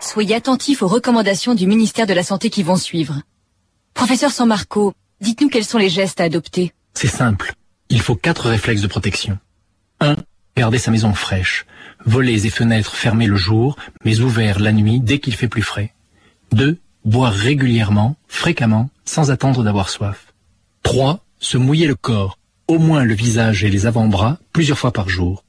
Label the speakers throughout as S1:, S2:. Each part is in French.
S1: soyez attentifs aux recommandations du ministère de la Santé qui vont suivre. Professeur San Marco, dites-nous quels sont les gestes à adopter.
S2: C'est simple. Il faut quatre réflexes de protection. 1. Garder sa maison fraîche. Volets et fenêtres fermés le jour, mais ouverts la nuit dès qu'il fait plus frais. 2. Boire régulièrement, fréquemment, sans attendre d'avoir soif. 3. Se mouiller le corps, au moins le visage et les avant-bras, plusieurs fois par jour.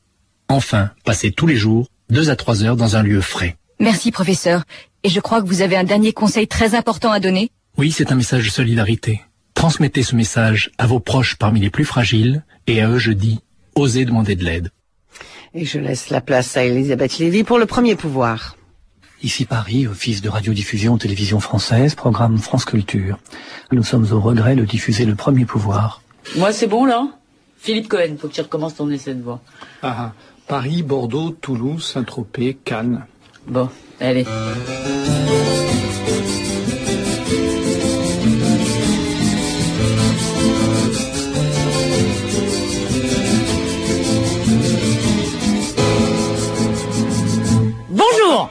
S2: Enfin, passer tous les jours, deux à trois heures dans un lieu frais.
S1: Merci, professeur. Et je crois que vous avez un dernier conseil très important à donner.
S2: Oui, c'est un message de solidarité. Transmettez ce message à vos proches parmi les plus fragiles, et à eux je dis, osez demander de l'aide.
S3: Et je laisse la place à Elisabeth Lévy pour le premier pouvoir.
S4: Ici Paris, Office de radiodiffusion télévision française, programme France Culture. Nous sommes au regret de diffuser le premier pouvoir.
S5: Moi, c'est bon, là? Philippe Cohen, faut que tu recommences ton essai de voix.
S6: Ah, ah. Paris, Bordeaux, Toulouse, Saint-Tropez, Cannes.
S5: Bon, allez. Bonjour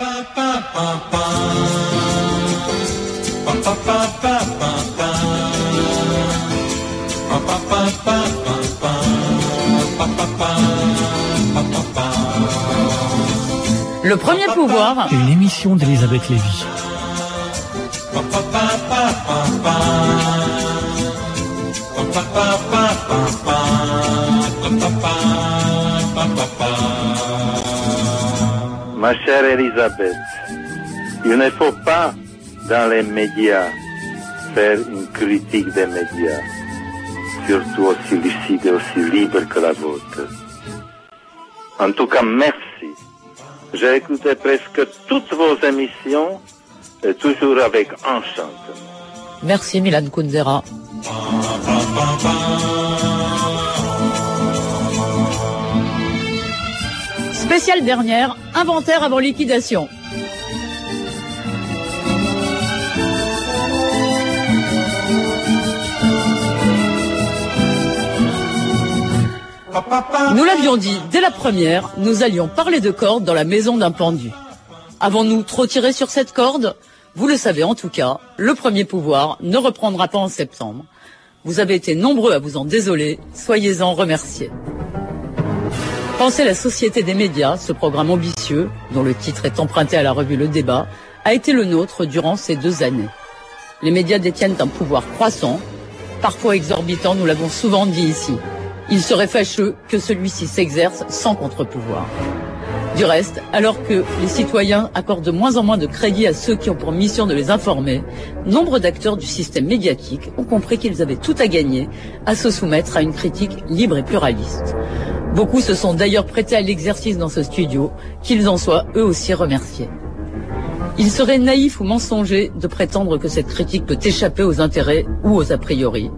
S5: Le premier pouvoir.
S4: Une émission d'Elisabeth Lévy.
S7: Ma chère Elisabeth, il ne faut pas, dans les médias, faire une critique des médias, surtout aussi lucide et aussi libre que la vôtre. En tout cas, merci. J'ai écouté presque toutes vos émissions, toujours avec enchantement.
S5: Merci Milan Kundera. Spéciale dernière, inventaire avant liquidation. Nous l'avions dit, dès la première, nous allions parler de cordes dans la maison d'un pendu. Avons-nous trop tiré sur cette corde? Vous le savez en tout cas, le premier pouvoir ne reprendra pas en septembre. Vous avez été nombreux à vous en désoler, soyez-en remerciés. Pensez la société des médias, ce programme ambitieux, dont le titre est emprunté à la revue Le Débat, a été le nôtre durant ces deux années. Les médias détiennent un pouvoir croissant, parfois exorbitant, nous l'avons souvent dit ici. Il serait fâcheux que celui-ci s'exerce sans contre-pouvoir. Du reste, alors que les citoyens accordent de moins en moins de crédit à ceux qui ont pour mission de les informer, nombre d'acteurs du système médiatique ont compris qu'ils avaient tout à gagner à se soumettre à une critique libre et pluraliste. Beaucoup se sont d'ailleurs prêtés à l'exercice dans ce studio, qu'ils en soient eux aussi remerciés. Il serait naïf ou mensonger de prétendre que cette critique peut échapper aux intérêts ou aux a priori.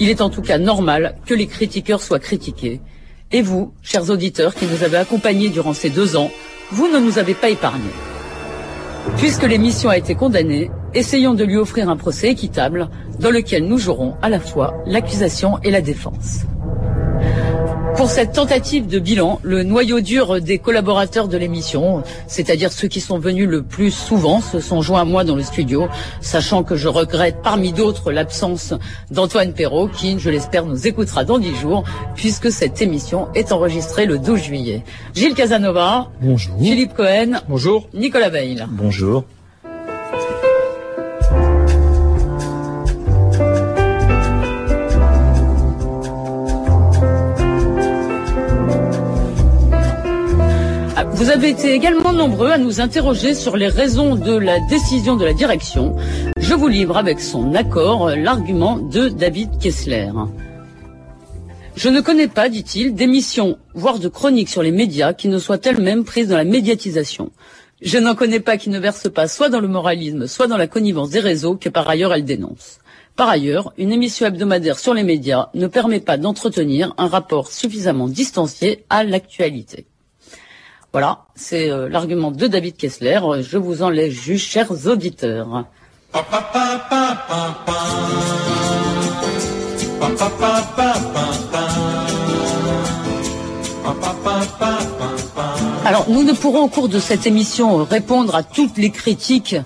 S5: Il est en tout cas normal que les critiqueurs soient critiqués. Et vous, chers auditeurs qui nous avez accompagnés durant ces deux ans, vous ne nous avez pas épargnés. Puisque l'émission a été condamnée, essayons de lui offrir un procès équitable dans lequel nous jouerons à la fois l'accusation et la défense. Pour cette tentative de bilan, le noyau dur des collaborateurs de l'émission, c'est-à-dire ceux qui sont venus le plus souvent, se sont joints à moi dans le studio, sachant que je regrette parmi d'autres l'absence d'Antoine Perrault, qui, je l'espère, nous écoutera dans dix jours, puisque cette émission est enregistrée le 12 juillet. Gilles Casanova.
S6: Bonjour.
S5: Philippe Cohen.
S6: Bonjour.
S5: Nicolas Veil.
S4: Bonjour.
S5: Vous avez été également nombreux à nous interroger sur les raisons de la décision de la direction. Je vous livre avec son accord l'argument de David Kessler. Je ne connais pas, dit-il, d'émissions, voire de chroniques sur les médias qui ne soient elles-mêmes prises dans la médiatisation. Je n'en connais pas qui ne versent pas soit dans le moralisme, soit dans la connivence des réseaux que par ailleurs elles dénoncent. Par ailleurs, une émission hebdomadaire sur les médias ne permet pas d'entretenir un rapport suffisamment distancié à l'actualité. Voilà, c'est euh, l'argument de David Kessler. Je vous en laisse juste, chers auditeurs. Alors, nous ne pourrons au cours de cette émission répondre à toutes les critiques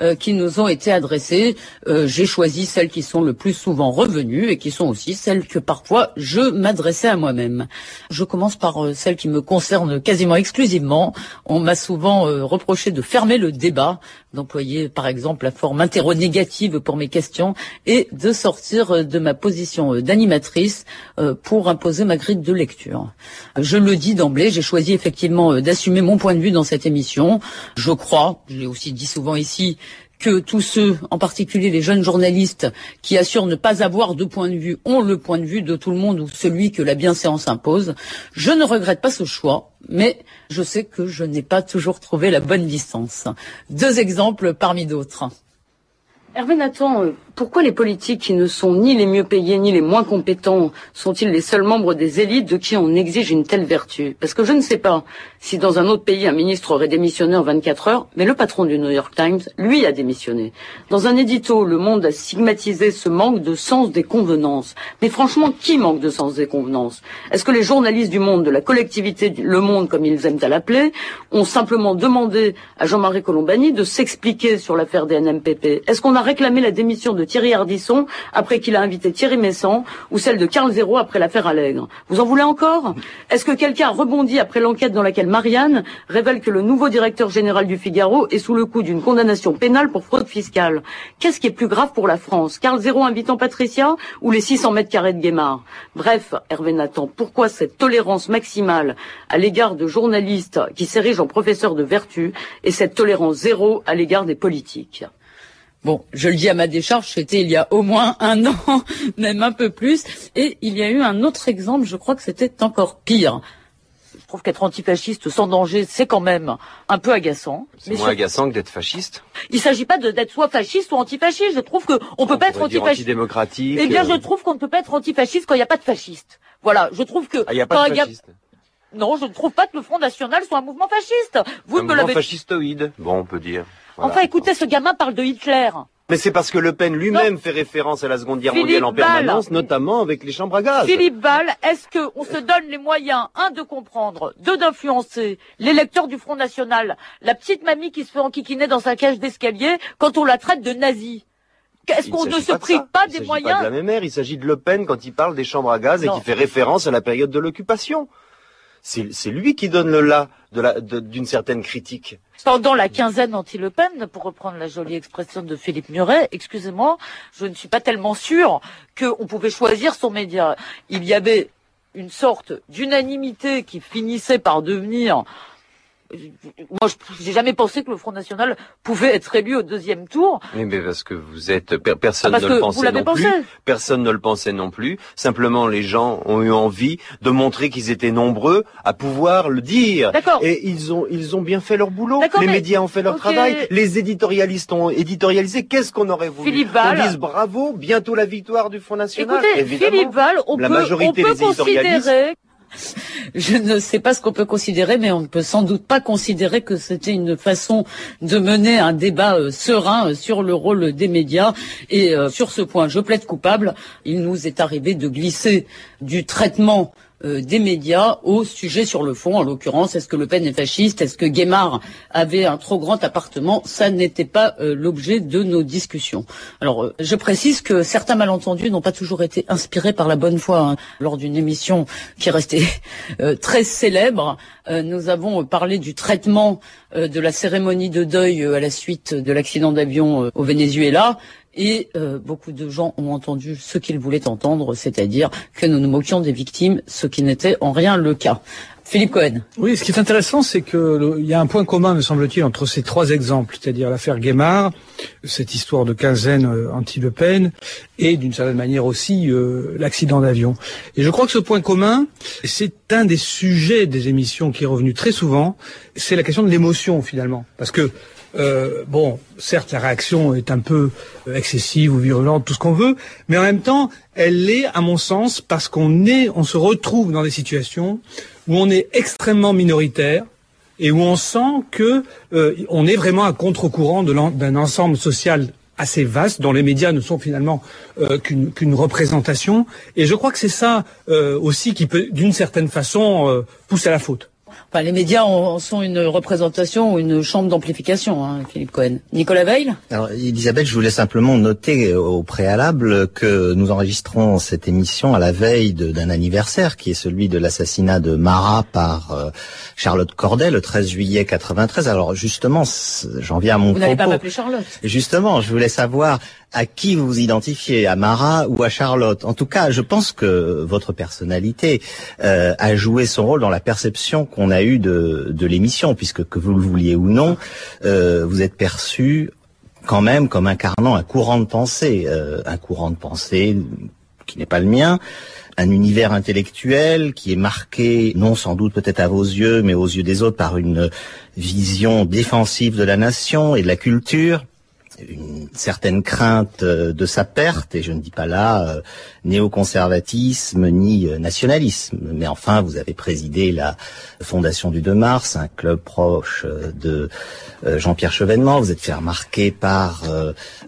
S5: euh, qui nous ont été adressées. Euh, j'ai choisi celles qui sont le plus souvent revenues et qui sont aussi celles que parfois je m'adressais à moi-même. Je commence par euh, celles qui me concernent quasiment exclusivement. On m'a souvent reproché de fermer le débat, d'employer par exemple la forme interro-négative pour mes questions et de sortir de ma position d'animatrice pour imposer ma grille de lecture. Je le dis d'emblée, j'ai choisi effectivement d'assumer mon point de vue dans cette émission. Je crois, je l'ai aussi dit souvent ici, que tous ceux, en particulier les jeunes journalistes, qui assurent ne pas avoir de point de vue, ont le point de vue de tout le monde ou celui que la bienséance impose. Je ne regrette pas ce choix, mais je sais que je n'ai pas toujours trouvé la bonne distance. Deux exemples parmi d'autres. Hervé Nathan, euh, pourquoi les politiques qui ne sont ni les mieux payés ni les moins compétents sont-ils les seuls membres des élites de qui on exige une telle vertu? Parce que je ne sais pas si dans un autre pays un ministre aurait démissionné en 24 heures, mais le patron du New York Times, lui, a démissionné. Dans un édito, Le Monde a stigmatisé ce manque de sens des convenances. Mais franchement, qui manque de sens des convenances? Est-ce que les journalistes du Monde, de la collectivité Le Monde, comme ils aiment à l'appeler, ont simplement demandé à Jean-Marie Colombani de s'expliquer sur l'affaire des NMPP Est-ce qu'on a réclamé la démission de Thierry Ardisson après qu'il a invité Thierry Messant ou celle de Carl Zéro après l'affaire Allègre. Vous en voulez encore? Est-ce que quelqu'un a rebondi après l'enquête dans laquelle Marianne révèle que le nouveau directeur général du Figaro est sous le coup d'une condamnation pénale pour fraude fiscale? Qu'est-ce qui est plus grave pour la France? Carl Zéro invitant Patricia ou les 600 mètres carrés de Guémard? Bref, Hervé Nathan, pourquoi cette tolérance maximale à l'égard de journalistes qui s'érigent en professeurs de vertu et cette tolérance zéro à l'égard des politiques? Bon, je le dis à ma décharge, c'était il y a au moins un an, même un peu plus. Et il y a eu un autre exemple, je crois que c'était encore pire. Je trouve qu'être antifasciste sans danger, c'est quand même un peu agaçant.
S8: C'est moins agaçant que d'être fasciste.
S5: Il ne s'agit pas d'être soit fasciste ou antifasciste. Je trouve qu'on ne peut pas être antifasciste.
S8: Antidémocratique.
S5: Eh bien, je trouve qu'on ne peut pas être antifasciste quand il n'y a pas de fasciste. Voilà, je trouve que.
S8: Ah, il n'y a pas de fasciste.
S5: Non, je ne trouve pas que le Front National soit un mouvement fasciste.
S8: Vous un me mouvement fascistoïde, bon, on peut dire.
S5: Enfin, écoutez, ce gamin parle de Hitler.
S8: Mais c'est parce que Le Pen lui-même fait référence à la Seconde Guerre mondiale en permanence, notamment avec les chambres à gaz.
S5: Philippe Ball, est-ce qu'on se donne les moyens, un, de comprendre, deux, d'influencer l'électeur du Front National, la petite mamie qui se fait enquiquiner dans sa cage d'escalier quand on la traite de nazi Est-ce qu'on ne se prive pas, des moyens
S8: pas de la même ère, il s'agit de Le Pen quand il parle des chambres à gaz et qui fait référence à la période de l'occupation c'est lui qui donne le là d'une certaine critique.
S5: Pendant la quinzaine anti-Le Pen, pour reprendre la jolie expression de Philippe Muret, excusez-moi, je ne suis pas tellement sûr qu'on pouvait choisir son média. Il y avait une sorte d'unanimité qui finissait par devenir moi, je n'ai jamais pensé que le Front National pouvait être élu au deuxième tour.
S8: Oui, mais parce que vous êtes personne ah, ne le pensait non plus. Personne ne le pensait non plus. Simplement, les gens ont eu envie de montrer qu'ils étaient nombreux à pouvoir le dire. Et ils ont ils ont bien fait leur boulot. Les médias ont fait leur travail. Les éditorialistes ont éditorialisé. Qu'est-ce qu'on aurait voulu
S5: Philippe Val.
S8: On dise bravo, bientôt la victoire du Front National.
S5: Écoutez, Philippe Val, on la peut, majorité on peut considérer je ne sais pas ce qu'on peut considérer, mais on ne peut sans doute pas considérer que c'était une façon de mener un débat euh, serein euh, sur le rôle des médias. Et euh, sur ce point, je plaide coupable. Il nous est arrivé de glisser du traitement des médias au sujet sur le fond. En l'occurrence, est-ce que Le Pen est fasciste Est-ce que Guémard avait un trop grand appartement? Ça n'était pas euh, l'objet de nos discussions. Alors, euh, je précise que certains malentendus n'ont pas toujours été inspirés par la bonne foi. Hein. Lors d'une émission qui est restée très célèbre, nous avons parlé du traitement de la cérémonie de deuil à la suite de l'accident d'avion au Venezuela et euh, beaucoup de gens ont entendu ce qu'ils voulaient entendre, c'est-à-dire que nous nous moquions des victimes, ce qui n'était en rien le cas. Philippe Cohen.
S6: Oui, ce qui est intéressant, c'est qu'il y a un point commun, me semble-t-il, entre ces trois exemples, c'est-à-dire l'affaire Guémard, cette histoire de quinzaine euh, anti-Le Pen, et d'une certaine manière aussi euh, l'accident d'avion. Et je crois que ce point commun, c'est un des sujets des émissions qui est revenu très souvent, c'est la question de l'émotion finalement. Parce que euh, bon, certes, la réaction est un peu euh, excessive ou virulente, tout ce qu'on veut, mais en même temps, elle l'est, à mon sens, parce qu'on est, on se retrouve dans des situations où on est extrêmement minoritaire et où on sent que euh, on est vraiment à contre-courant d'un ensemble social assez vaste dont les médias ne sont finalement qu'une représentation. Et je crois que c'est ça aussi qui peut, d'une certaine façon, pousser à la faute.
S5: Enfin, les médias sont une représentation ou une chambre d'amplification, hein, Philippe Cohen. Nicolas Veil
S9: Alors, Elisabeth, je voulais simplement noter au préalable que nous enregistrons cette émission à la veille d'un anniversaire qui est celui de l'assassinat de Marat par euh, Charlotte Corday le 13 juillet 93. Alors justement, j'en viens à mon
S5: Vous n'allez pas m'appeler Charlotte
S9: Justement, je voulais savoir à qui vous vous identifiez, à Marat ou à Charlotte? En tout cas, je pense que votre personnalité euh, a joué son rôle dans la perception qu'on a eue de, de l'émission, puisque que vous le vouliez ou non, euh, vous êtes perçu quand même comme incarnant un courant de pensée, euh, un courant de pensée qui n'est pas le mien, un univers intellectuel qui est marqué, non sans doute peut-être à vos yeux, mais aux yeux des autres, par une vision défensive de la nation et de la culture, une certaine crainte euh, de sa perte, et je ne dis pas là euh, néoconservatisme ni euh, nationalisme, mais enfin vous avez présidé la Fondation du 2 mars, un club proche de Jean-Pierre Chevènement, vous êtes fait remarquer par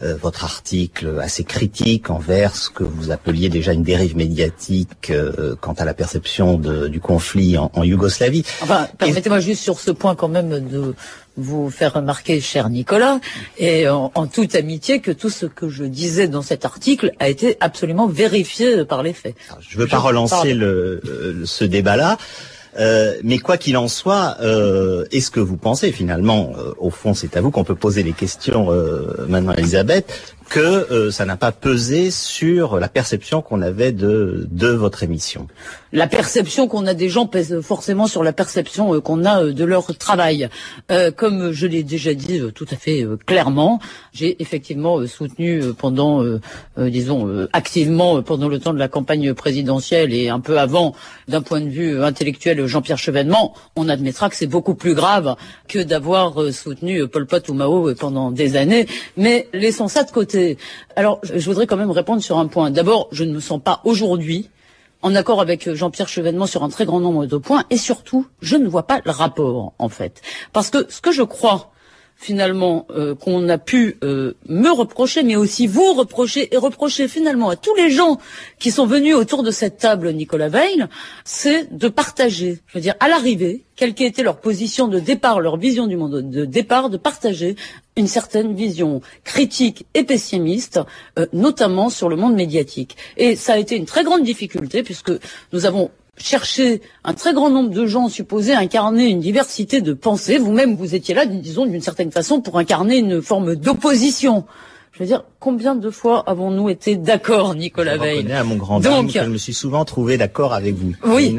S9: votre article assez critique envers ce que vous appeliez déjà une dérive médiatique quant à la perception de, du conflit en, en Yougoslavie.
S5: Enfin, permettez-moi juste sur ce point quand même de vous faire remarquer, cher Nicolas, et en, toute amitié, que tout ce que je disais dans cet article a été absolument vérifié par les faits.
S9: Je ne veux pas relancer le, ce débat-là. Euh, mais quoi qu'il en soit, euh, est-ce que vous pensez finalement, euh, au fond c'est à vous qu'on peut poser les questions euh, maintenant Elisabeth, que euh, ça n'a pas pesé sur la perception qu'on avait de, de votre émission.
S5: La perception qu'on a des gens pèse forcément sur la perception euh, qu'on a euh, de leur travail. comme je l'ai déjà dit tout à fait clairement, j'ai effectivement soutenu pendant, disons, activement pendant le temps de la campagne présidentielle et un peu avant, d'un point de vue intellectuel, Jean-Pierre Chevènement. On admettra que c'est beaucoup plus grave que d'avoir soutenu Pol Pot ou Mao pendant des années. Mais laissons ça de côté. Alors, je voudrais quand même répondre sur un point. D'abord, je ne me sens pas aujourd'hui en accord avec Jean-Pierre Chevènement sur un très grand nombre de points, et surtout, je ne vois pas le rapport, en fait. Parce que ce que je crois, finalement euh, qu'on a pu euh, me reprocher, mais aussi vous reprocher et reprocher finalement à tous les gens qui sont venus autour de cette table, Nicolas Veil, c'est de partager, je veux dire, à l'arrivée, quelle qu'ait leur position de départ, leur vision du monde de départ, de partager une certaine vision critique et pessimiste, euh, notamment sur le monde médiatique. Et ça a été une très grande difficulté puisque nous avons chercher un très grand nombre de gens supposés incarner une diversité de pensées. Vous-même, vous étiez là, disons, d'une certaine façon, pour incarner une forme d'opposition. Je veux dire, combien de fois avons-nous été d'accord, Nicolas Veil
S9: à mon grand donc, je me suis souvent trouvé d'accord avec vous.
S5: Oui.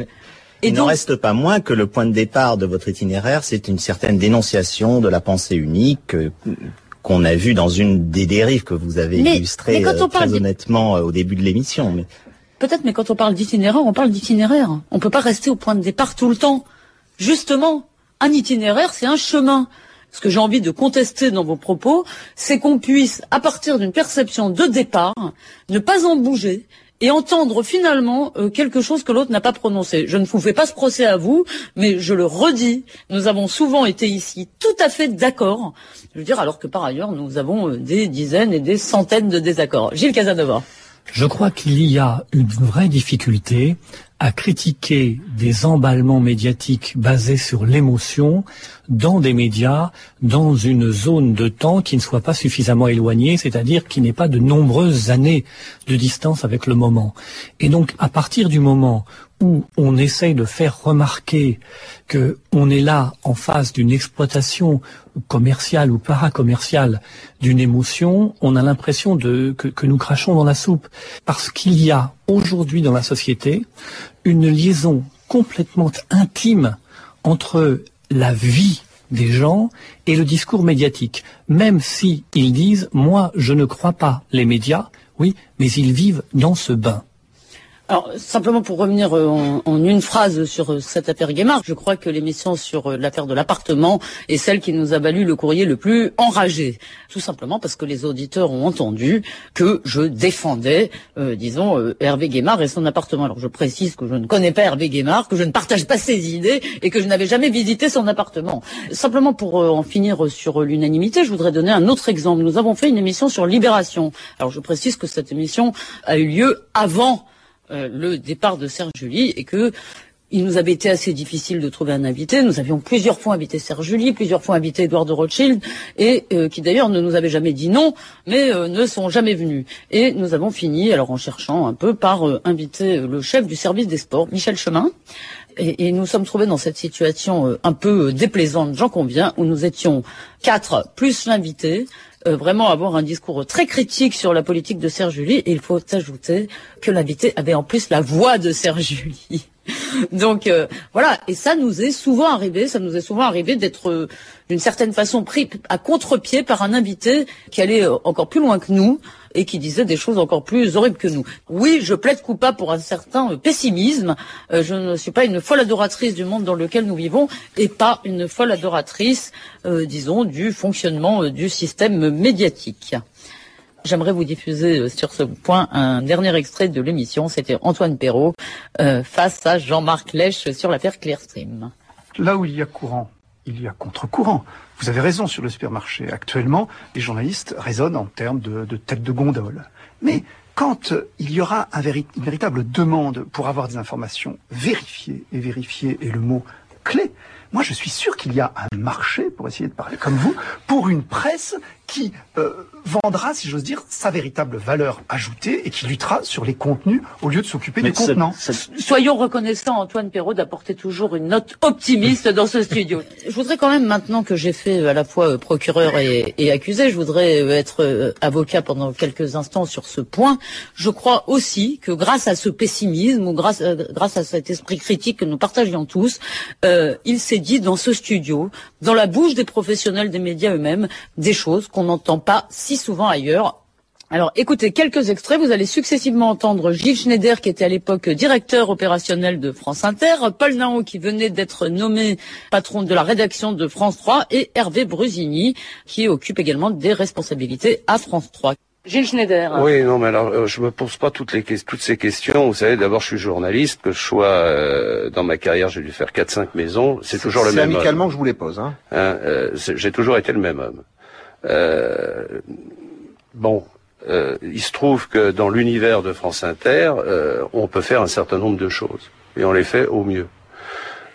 S9: Il, n'en reste pas moins que le point de départ de votre itinéraire, c'est une certaine dénonciation de la pensée unique euh, qu'on a vu dans une des dérives que vous avez illustrées euh, très honnêtement euh, au début de l'émission. Mais...
S5: Peut-être, mais quand on parle d'itinéraire, on parle d'itinéraire. On ne peut pas rester au point de départ tout le temps. Justement, un itinéraire, c'est un chemin. Ce que j'ai envie de contester dans vos propos, c'est qu'on puisse, à partir d'une perception de départ, ne pas en bouger et entendre finalement euh, quelque chose que l'autre n'a pas prononcé. Je ne vous fais pas ce procès à vous, mais je le redis, nous avons souvent été ici tout à fait d'accord, je veux dire, alors que par ailleurs, nous avons euh, des dizaines et des centaines de désaccords. Gilles Casanova.
S4: Je crois qu'il y a une vraie difficulté à critiquer des emballements médiatiques basés sur l'émotion dans des médias, dans une zone de temps qui ne soit pas suffisamment éloignée, c'est-à-dire qui n'ait pas de nombreuses années de distance avec le moment. Et donc, à partir du moment où on essaye de faire remarquer que on est là en face d'une exploitation commerciale ou paracommerciale d'une émotion, on a l'impression de que, que nous crachons dans la soupe parce qu'il y a aujourd'hui dans la société une liaison complètement intime entre la vie des gens et le discours médiatique. Même si ils disent, moi, je ne crois pas les médias, oui, mais ils vivent dans ce bain.
S5: Alors, simplement pour revenir euh, en, une phrase sur euh, cette affaire Guémard, je crois que l'émission sur euh, l'affaire de l'appartement est celle qui nous a valu le courrier le plus enragé. Tout simplement parce que les auditeurs ont entendu que je défendais, disons, Hervé Guémard et son appartement. Alors, je précise que je ne connais pas Hervé Guémard, que je ne partage pas ses idées et que je n'avais jamais visité son appartement. Simplement pour en finir sur l'unanimité, je voudrais donner un autre exemple. Nous avons fait une émission sur Libération. Alors, je précise que cette émission a eu lieu avant euh, le départ de Serge Julie et que il nous avait été assez difficile de trouver un invité. Nous avions plusieurs fois invité Serge Julie, plusieurs fois invité Edouard de Rothschild, et euh, qui d'ailleurs ne nous avait jamais dit non, mais euh, ne sont jamais venus. Et nous avons fini, alors en cherchant un peu, par inviter le chef du service des sports, Michel Chemin. Et, et nous sommes trouvés dans cette situation un peu déplaisante, j'en conviens, où nous étions quatre plus l'invité, vraiment avoir un discours très critique sur la politique de Serge Julie. Et il faut ajouter que l'invité avait en plus la voix de Serge Julie. Donc euh, voilà, et ça nous est souvent arrivé, ça nous est souvent arrivé d'être euh, d'une certaine façon pris à contre-pied par un invité qui allait euh, encore plus loin que nous et qui disait des choses encore plus horribles que nous. Oui, je plaide coupable pour un certain pessimisme. je ne suis pas une folle adoratrice du monde dans lequel nous vivons et pas une folle adoratrice, disons, du fonctionnement du système médiatique. J'aimerais vous diffuser euh, sur ce point un dernier extrait de l'émission. C'était Antoine Perrault euh, face à Jean-Marc Lèche sur l'affaire Clearstream.
S10: Là où il y a courant, il y a contre-courant. Vous avez raison sur le supermarché. Actuellement, les journalistes raisonnent en termes de, tête de gondole. Mais quand il y aura une véritable demande pour avoir des informations vérifiées, et vérifier est le mot clé, moi je suis sûr qu'il y a un marché, pour essayer de parler comme vous, pour une presse qui euh, vendra, si j'ose dire, sa véritable valeur ajoutée et qui luttera sur les contenus au lieu de s'occuper du contenant.
S5: Soyons reconnaissants, Antoine Perrault, d'apporter toujours une note optimiste dans ce studio. Je voudrais quand même, maintenant que j'ai fait euh, à la fois euh, procureur et, et, accusé, je voudrais être avocat pendant quelques instants sur ce point. Je crois aussi que grâce à ce pessimisme ou grâce, grâce à cet esprit critique que nous partagions tous, euh, il s'est dit dans ce studio, dans la bouche des professionnels des médias eux-mêmes, des choses qu'on n'entend pas si souvent ailleurs. Alors écoutez, quelques extraits, vous allez successivement entendre Gilles Schneider qui était à l'époque directeur opérationnel de France Inter, Paul Nao qui venait d'être nommé patron de la rédaction de France 3 et Hervé Brusini qui occupe également des responsabilités à France 3. Gilles Schneider.
S11: Oui, non, mais alors euh, je me pose pas toutes les toutes ces questions. Vous savez, d'abord, je suis journaliste, que je sois euh, dans ma carrière, j'ai dû faire quatre cinq maisons. C'est toujours le même.
S12: C'est amicalement que je vous les pose. Hein.
S11: hein euh, j'ai toujours été le même homme. Euh, bon, euh, il se trouve que dans l'univers de France Inter, euh, on peut faire un certain nombre de choses et on les fait au mieux.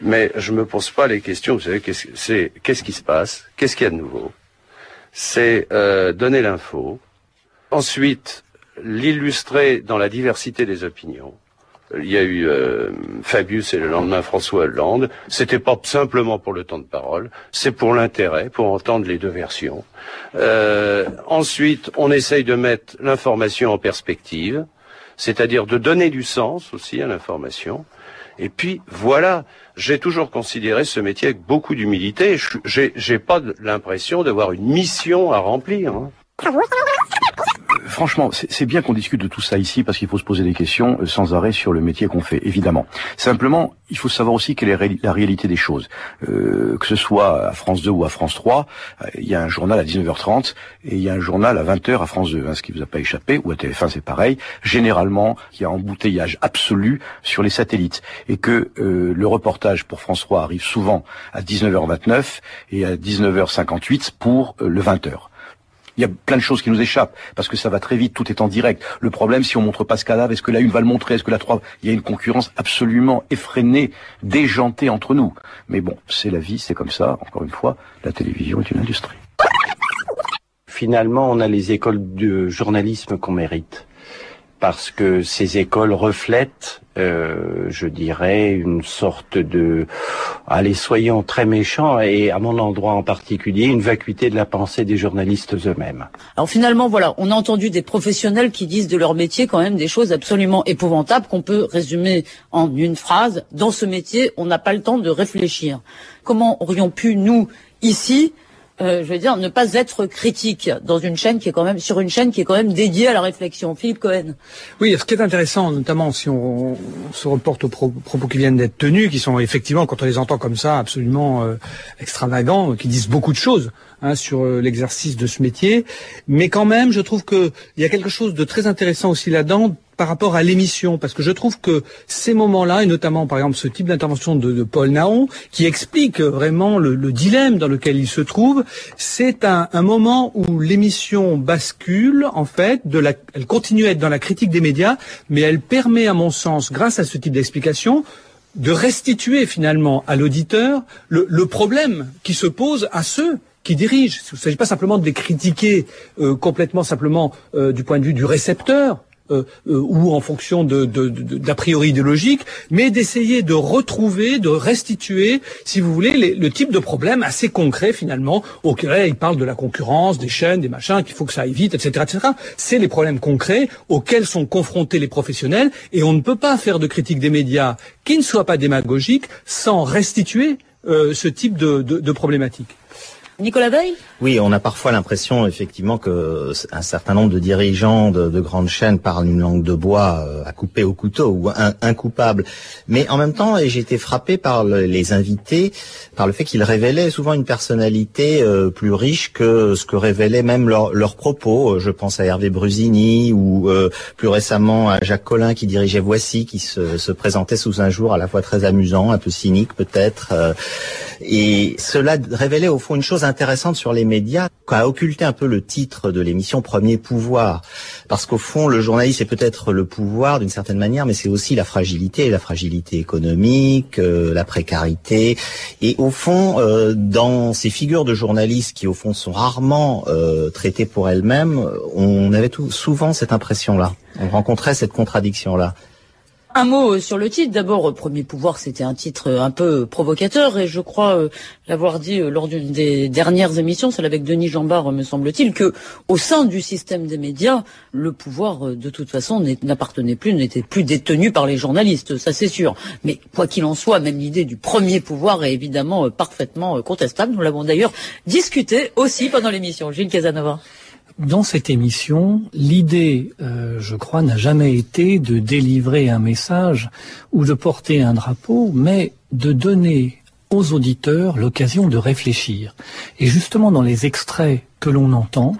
S11: Mais je me pose pas les questions. Vous savez, c'est qu'est-ce qui se passe, qu'est-ce qu'il y a de nouveau? C'est donner l'info. Ensuite, l'illustrer dans la diversité des opinions. Il y a eu euh, Fabius et le lendemain François Hollande. C'était pas simplement pour le temps de parole, c'est pour l'intérêt, pour entendre les deux versions. Euh, ensuite, on essaye de mettre l'information en perspective, c'est-à-dire de donner du sens aussi à l'information. Et puis voilà, j'ai toujours considéré ce métier avec beaucoup d'humilité. J'ai pas l'impression d'avoir une mission à remplir. Hein
S13: franchement, c'est bien qu'on discute de tout ça ici parce qu'il faut se poser des questions euh, sans arrêt sur le métier qu'on fait, évidemment. Simplement, il faut savoir aussi quelle est la réalité des choses. Euh, que ce soit à France 2 ou à France 3, euh, il y a un journal à 19h30 et il y a un journal à 20h à France 2, hein, ce qui vous a pas échappé, ou à TF1 c'est pareil. Généralement, il y a embouteillage absolu sur les satellites et que le reportage pour France 3 arrive souvent à 19h29 et à 19h58 pour le 20h. Il y a plein de choses qui nous échappent parce que ça va très vite, tout est en direct. Le problème, si on montre pas ce cadavre, est-ce que la une va le montrer, est-ce que la 3 Il y a une concurrence absolument effrénée, déjantée entre nous. Mais bon, c'est la vie, c'est comme ça. Encore une fois, la télévision est une industrie.
S9: Finalement, on a les écoles de journalisme qu'on mérite parce que ces écoles reflètent, euh, je dirais, une sorte de, allez, soyons très méchants, et à mon endroit en particulier, une vacuité de la pensée des journalistes eux-mêmes.
S5: Alors finalement, voilà, on a entendu des professionnels qui disent de leur métier quand même des choses absolument épouvantables qu'on peut résumer en une phrase. Dans ce métier, on n'a pas le temps de réfléchir. Comment aurions pu, nous, ici, euh, je veux dire, ne pas être critique dans une chaîne qui est quand même sur une chaîne qui est quand même dédiée à la réflexion. Philippe Cohen.
S6: Oui, ce qui est intéressant, notamment si on, se reporte aux propos qui viennent d'être tenus, qui sont effectivement, quand on les entend comme ça, absolument euh, extravagants, qui disent beaucoup de choses hein, sur euh, l'exercice de ce métier. Mais quand même, je trouve qu'il y a quelque chose de très intéressant aussi là-dedans par rapport à l'émission, parce que je trouve que ces moments-là, et notamment par exemple ce type d'intervention de, Paul Naon, qui explique vraiment le, dilemme dans lequel il se trouve, c'est un, moment où l'émission bascule, en fait, de la, elle continue à être dans la critique des médias, mais elle permet, à mon sens, grâce à ce type d'explication, de restituer finalement à l'auditeur le, problème qui se pose à ceux qui dirigent. Il ne s'agit pas simplement de les critiquer euh, complètement simplement euh, du point de vue du récepteur, euh, euh, ou en fonction d'a priori idéologique, mais d'essayer de retrouver, de restituer, si vous voulez, le type de problème assez concret finalement auquel il parle de la concurrence, des chaînes, des machins, qu'il faut que ça aille vite, etc., etc. C'est les problèmes concrets auxquels sont confrontés les professionnels, et on ne peut pas faire de critique des médias qui ne soit pas démagogique sans restituer euh, ce type de problématique.
S5: Nicolas Veil?
S9: Oui, on a parfois l'impression effectivement que un certain nombre de dirigeants de, grandes chaînes parlent une langue de bois euh, à couper au couteau ou un, incoupable. Mais en même temps, j'ai été frappé par les invités, par le fait qu'ils révélaient souvent une personnalité euh, plus riche que ce que révélaient même leurs propos. Je pense à Hervé Brusini ou euh, plus récemment à Jacques Collin qui dirigeait Voici, qui se, se, présentait sous un jour à la fois très amusant, un peu cynique peut-être. et cela révélait au fond une chose intéressante sur les médias, a occulté un peu le titre de l'émission Premier Pouvoir. Parce qu'au fond, le journaliste, c'est peut-être le pouvoir d'une certaine manière, mais c'est aussi la fragilité, la fragilité économique, euh, la précarité. Et au fond, euh, dans ces figures de journalistes qui, au fond, sont rarement euh, traitées pour elles-mêmes, on avait souvent cette impression-là. On rencontrait cette contradiction-là.
S5: Un mot euh, sur le titre. D'abord, euh, Premier pouvoir, c'était un titre euh, un peu provocateur et je crois l'avoir dit lors d'une des dernières émissions, celle avec Denis Jambard, me semble-t-il, que au sein du système des médias, le pouvoir, de toute façon, n'appartenait plus, n'était plus détenu par les journalistes, ça c'est sûr. Mais quoi qu'il en soit, même l'idée du premier pouvoir est évidemment parfaitement contestable. Nous l'avons d'ailleurs discuté aussi pendant l'émission. Gilles Casanova.
S4: Dans cette émission, l'idée, euh, je crois, n'a jamais été de délivrer un message ou de porter un drapeau, mais de donner aux auditeurs l'occasion de réfléchir. Et justement, dans les extraits que l'on entend,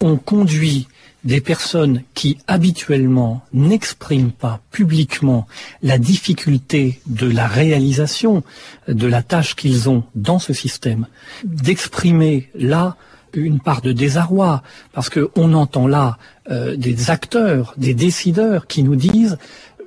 S4: on conduit des personnes qui habituellement n'expriment pas publiquement la difficulté de la réalisation de la tâche qu'ils ont dans ce système, d'exprimer là une part de désarroi, parce qu'on entend là euh, des acteurs, des décideurs qui nous disent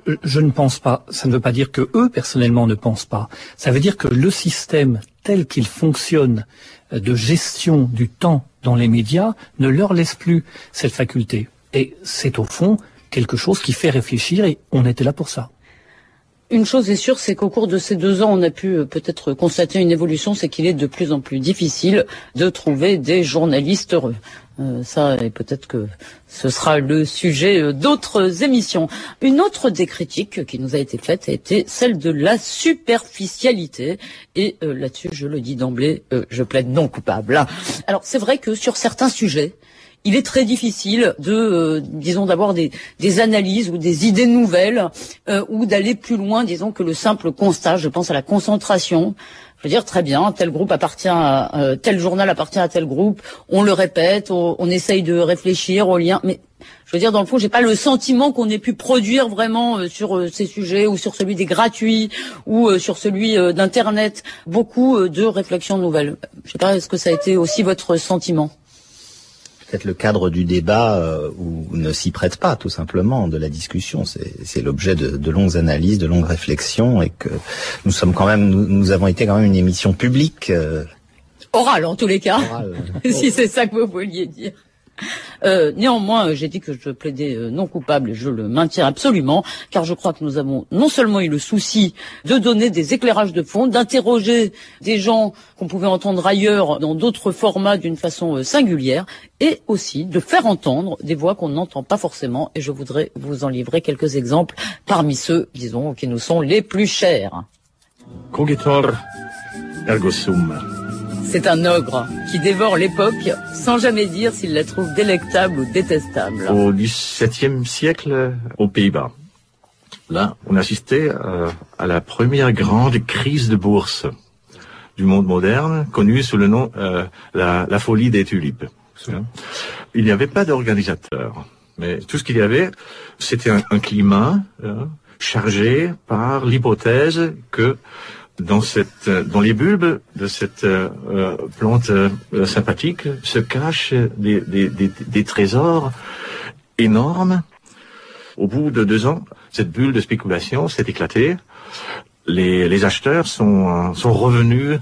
S4: euh, je ne pense pas. Ça ne veut pas dire que eux personnellement ne pensent pas. Ça veut dire que le système tel qu'il fonctionne euh, de gestion du temps dans les médias ne leur laisse plus cette faculté. Et c'est au fond quelque chose qui fait réfléchir et on était là pour ça.
S5: Une chose est sûre, c'est qu'au cours de ces deux ans, on a pu euh, peut-être constater une évolution, c'est qu'il est de plus en plus difficile de trouver des journalistes heureux. Euh, ça, et peut-être que ce sera le sujet euh, d'autres émissions. Une autre des critiques qui nous a été faite a été celle de la superficialité. Et là-dessus, je le dis d'emblée, je plaide non coupable. Alors, c'est vrai que sur certains sujets, il est très difficile de, euh, disons, d'avoir des, analyses ou des idées nouvelles euh, ou d'aller plus loin, disons, que le simple constat. Je pense à la concentration. Je veux dire, très bien, tel groupe appartient à euh, tel journal appartient à tel groupe. On le répète, on, essaye de réfléchir aux liens, mais je veux dire, dans le fond, j'ai pas le sentiment qu'on ait pu produire vraiment sur ces sujets ou sur celui des gratuits ou sur celui d'internet beaucoup de réflexions nouvelles. Je sais pas, est-ce que ça a été aussi votre sentiment?
S9: Peut-être le cadre du débat euh, où ne s'y prête pas tout simplement de la discussion. C'est l'objet de, longues analyses, de longues réflexions, et que nous sommes quand même, nous, avons été quand même une émission publique. Euh,
S5: Orale en tous les cas, si c'est ça que vous vouliez dire. Euh, néanmoins, euh, j'ai dit que je plaidais euh, non coupable et je le maintiens absolument, car je crois que nous avons non seulement eu le souci de donner des éclairages de fond, d'interroger des gens qu'on pouvait entendre ailleurs dans d'autres formats d'une façon singulière, et aussi de faire entendre des voix qu'on n'entend pas forcément. Et je voudrais vous en livrer quelques exemples parmi ceux, disons, qui nous sont les plus chers. C'est un ogre qui dévore l'époque sans jamais dire s'il la trouve délectable ou détestable.
S12: Au XVIIe siècle, aux Pays-Bas, là, on assistait euh, à la première grande crise de bourse du monde moderne, connue sous le nom euh, la, folie des tulipes. Il n'y avait pas d'organisateur, mais tout ce qu'il y avait, c'était un, climat hein, chargé par l'hypothèse que dans cette, dans les bulbes de cette euh, plante euh, sympathique se cachent des, des, des, des, trésors énormes. Au bout de deux ans, cette bulle de spéculation s'est éclatée les, les acheteurs sont, sont revenus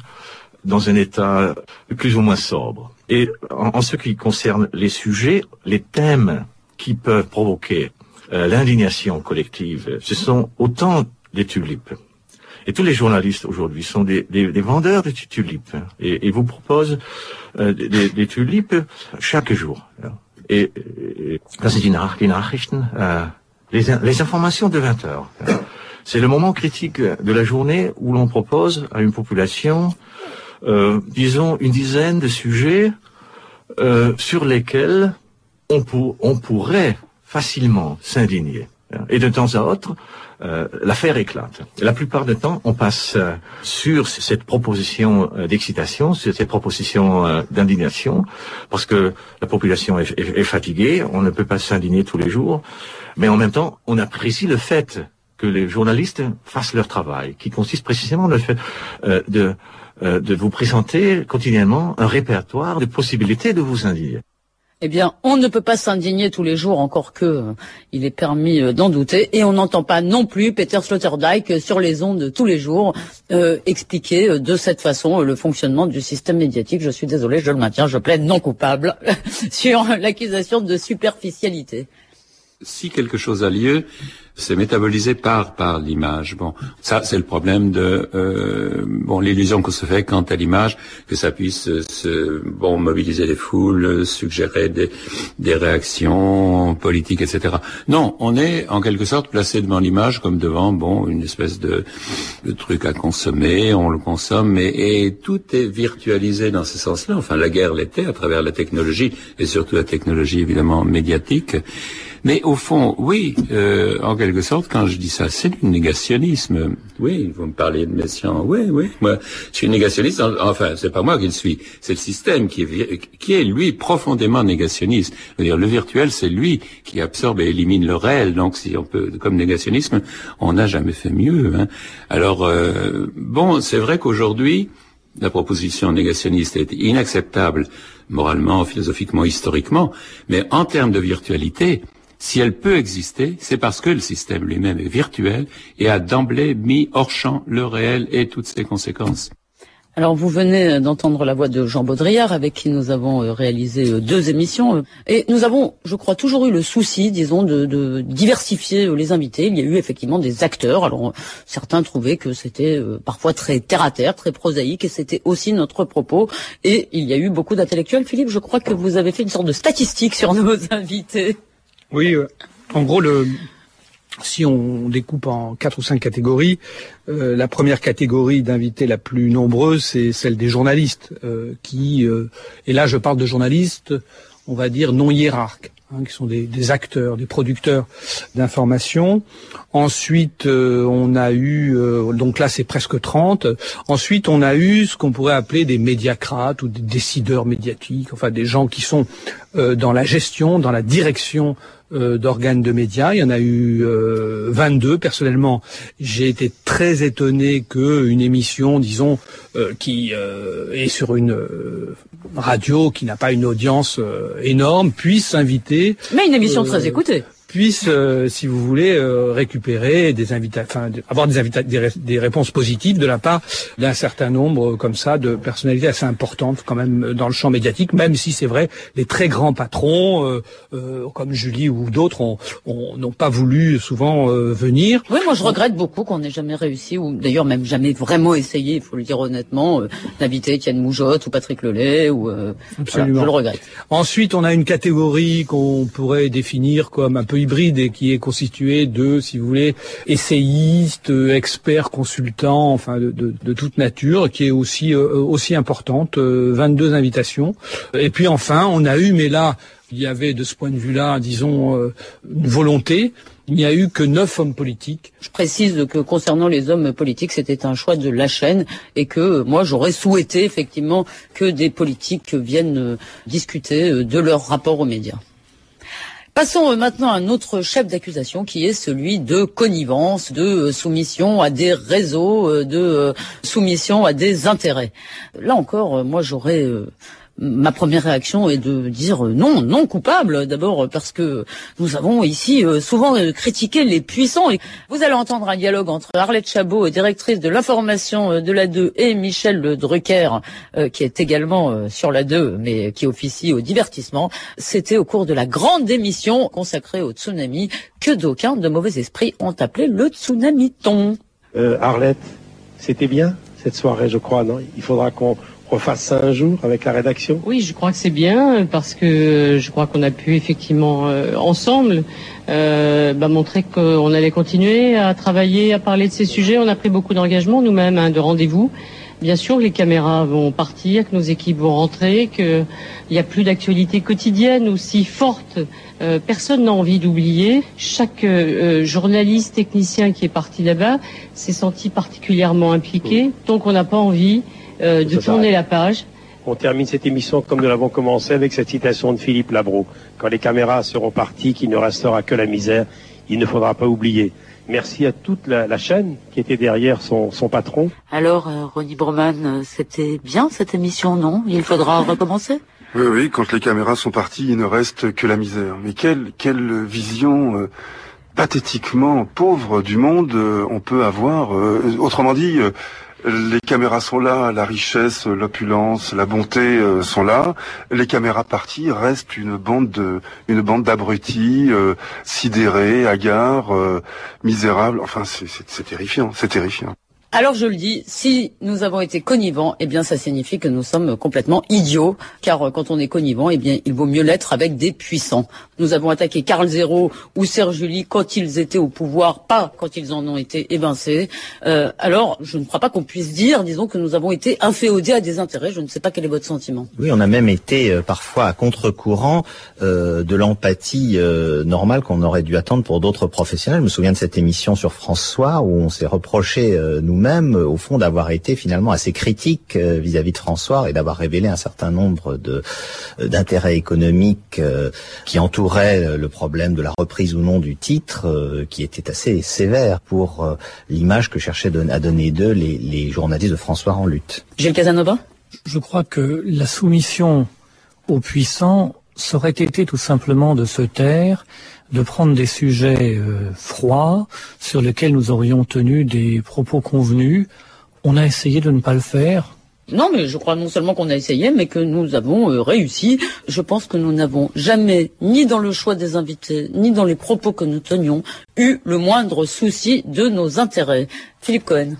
S12: dans un état plus ou moins sobre. Et en, ce qui concerne les sujets, les thèmes qui peuvent provoquer euh, l'indignation collective, ce sont autant des tulipes. Et tous les journalistes aujourd'hui sont des, vendeurs de tulipes et, et vous proposent euh, des, tulipes chaque jour. Et, et das sind die, Nachrichten, euh, les, informations de 20 heures. C'est le moment critique de la journée où l'on propose à une population, euh, disons, une dizaine de sujets euh, sur lesquels on pourrait facilement s'indigner. Et de temps à autre, euh, l'affaire éclate. la plupart du temps, on passe euh, sur cette proposition euh, d'excitation, sur cette proposition d'indignation, parce que la population est, fatiguée, on ne peut pas s'indigner tous les jours, mais en même temps, on apprécie le fait que les journalistes fassent leur travail, qui consiste précisément le fait de, de vous présenter quotidiennement un répertoire de possibilités de vous indigner.
S5: Eh bien, on ne peut pas s'indigner tous les jours, encore que euh, il est permis d'en douter, et on n'entend pas non plus Peter Sloterdijk sur les ondes tous les jours expliquer de cette façon le fonctionnement du système médiatique. Je suis désolé, je le maintiens, je plaide non coupable sur l'accusation de superficialité.
S14: Si quelque chose a lieu, c'est métabolisé par par l'image. Bon, ça c'est le problème de euh, bon l'illusion qu'on se fait quant à l'image, que ça puisse se bon mobiliser les foules, suggérer des des réactions politiques, etc. Non, on est en quelque sorte placé devant l'image comme devant bon une espèce de, de truc à consommer, on le consomme, et, et tout est virtualisé dans ce sens-là. Enfin, la guerre l'était à travers la technologie et surtout la technologie évidemment médiatique. Mais au fond, oui, euh, en quelque sorte, quand je dis ça, c'est du négationnisme. Oui, vous me parlez de Messiaen. Oui, oui, moi, je suis négationniste. Enfin, c'est pas moi qui le suis, c'est le système qui est, qui est lui profondément négationniste. Je veux dire, le virtuel, c'est lui qui absorbe et élimine le réel. Donc, si on peut, comme négationnisme, on n'a jamais fait mieux. Hein. Alors, euh, bon, c'est vrai qu'aujourd'hui, la proposition négationniste est inacceptable moralement, philosophiquement, historiquement, mais en termes de virtualité, si elle peut exister, c'est parce que le système lui-même est virtuel et a d'emblée mis hors champ le réel et toutes ses conséquences.
S5: Alors vous venez d'entendre la voix de Jean Baudrillard avec qui nous avons euh, réalisé euh, deux émissions et nous avons, je crois, toujours eu le souci, disons, de, diversifier euh, les invités. Il y a eu effectivement des acteurs. Alors certains trouvaient que c'était parfois très terre à terre, très prosaïque et c'était aussi notre propos. Et il y a eu beaucoup d'intellectuels. Philippe, je crois que vous avez fait une sorte de statistique sur nos invités.
S6: Oui, euh, en gros, le, si on découpe en quatre ou cinq catégories, euh, la première catégorie d'invités la plus nombreuse, c'est celle des journalistes, euh, qui, et là je parle de journalistes, on va dire non hiérarques, hein, qui sont des, des, acteurs, des producteurs d'informations. Ensuite, on a eu, donc là c'est presque 30. Ensuite, on a eu ce qu'on pourrait appeler des médiacrates ou des décideurs médiatiques, enfin des gens qui sont dans la gestion, dans la direction euh, d'organes de médias. Il y en a eu 22. Euh, Personnellement, j'ai été très étonné qu'une émission, disons, euh, qui est sur une radio qui n'a pas une audience énorme, puisse inviter.
S5: Mais une émission très écoutée
S6: puisse, euh, si vous voulez, euh, récupérer des invitations, avoir des, des, réponses positives de la part d'un certain nombre, euh, comme ça, de personnalités assez importantes quand même dans le champ médiatique, même si c'est vrai, les très grands patrons, comme Julie ou d'autres, n'ont pas voulu souvent venir.
S5: Oui, moi je regrette beaucoup qu'on n'ait jamais réussi, ou d'ailleurs même jamais vraiment essayé, il faut le dire honnêtement, d'inviter Étienne Moujotte ou Patrick Lelay, ou Absolument. je le regrette.
S6: Ensuite, on a une catégorie qu'on pourrait définir comme un peu hybride et qui est constitué de, si vous voulez, essayistes, experts, consultants, enfin de, toute nature, qui est aussi euh, aussi importante. 22 euh, invitations. Et puis enfin, on a eu, mais là, il y avait de ce point de vue-là, disons, euh, une volonté. Il n'y a eu que neuf hommes politiques.
S5: Je précise que concernant les hommes politiques, c'était un choix de la chaîne et que moi j'aurais souhaité effectivement que des politiques viennent discuter de leur rapport aux médias. Passons euh, maintenant à un autre chef d'accusation qui est celui de connivence, de euh, soumission à des réseaux, euh, de soumission à des intérêts. Là encore, moi j'aurais ma première réaction est de dire non, non coupable. D'abord parce que nous avons ici euh, souvent euh, critiqué les puissants. Vous allez entendre un dialogue entre Arlette Chabot, directrice de l'information euh, de la 2, et Michel Drucker, qui est également sur la 2, mais qui officie au divertissement. C'était au cours de la grande émission consacrée au tsunami que d'aucuns de mauvais esprits ont appelé le tsunamiton.
S15: Euh, Arlette, c'était bien cette soirée, je crois, non? Il faudra qu'on refasse ça un jour avec la rédaction?
S16: Oui, je crois que c'est bien parce que je crois qu'on a pu effectivement euh, ensemble euh, bah, montrer qu'on allait continuer à travailler, à parler de ces sujets. On a pris beaucoup d'engagement nous-mêmes, hein, de rendez-vous. Bien sûr, les caméras vont partir, que nos équipes vont rentrer, qu'il n'y a plus d'actualité quotidienne aussi forte. Euh, personne n'a envie d'oublier. Chaque euh, journaliste, technicien qui est parti là-bas s'est senti particulièrement impliqué. Donc on n'a pas envie euh, de tourner la page.
S15: On termine cette émission comme nous l'avons commencé avec cette citation de Philippe Labro. Quand les caméras seront parties, qu'il ne restera que la misère, il ne faudra pas oublier. Merci à toute la, chaîne qui était derrière son, patron.
S5: Alors, euh, Ronnie Broman, euh, c'était bien cette émission, non? Il faudra recommencer?
S17: Oui, oui, quand les caméras sont parties, il ne reste que la misère. Mais quelle, quelle vision euh, pathétiquement pauvre du monde on peut avoir. autrement dit, les caméras sont là, la richesse, l'opulence, la bonté euh, sont là. Les caméras parties restent une bande de, une bande d'abrutis, euh, sidérés, hagards, euh, misérables. Enfin, c'est terrifiant, c'est terrifiant.
S5: Alors je le dis, si nous avons été connivants, eh bien ça signifie que nous sommes complètement idiots, car euh, quand on est connivant, eh bien il vaut mieux l'être avec des puissants. Nous avons attaqué Carl Zéro ou Serge Julie quand ils étaient au pouvoir, pas quand ils en ont été évincés. Euh, alors je ne crois pas qu'on puisse dire, disons, que nous avons été inféodés à des intérêts. Je ne sais pas quel est votre sentiment.
S9: Oui, on a même été euh, parfois à contre-courant de l'empathie normale qu'on aurait dû attendre pour d'autres professionnels. Je me souviens de cette émission sur François où on s'est reproché nous même, au fond, d'avoir été finalement assez critique euh, vis-à-vis de François et d'avoir révélé un certain nombre de euh, d'intérêts économiques euh, qui entouraient le problème de la reprise ou non du titre, qui était assez sévère pour l'image que cherchaient à donner d'eux les, les journalistes de François en lutte.
S5: Gilles Casanova?
S4: Je crois que la soumission aux puissants serait été tout simplement de se taire de prendre des sujets euh, froids sur lesquels nous aurions tenu des propos convenus. On a essayé de ne pas le faire.
S5: Non, mais je crois non seulement qu'on a essayé, mais que nous avons euh, réussi. Je pense que nous n'avons jamais, ni dans le choix des invités, ni dans les propos que nous tenions, eu le moindre souci de nos intérêts. Philippe Cohen.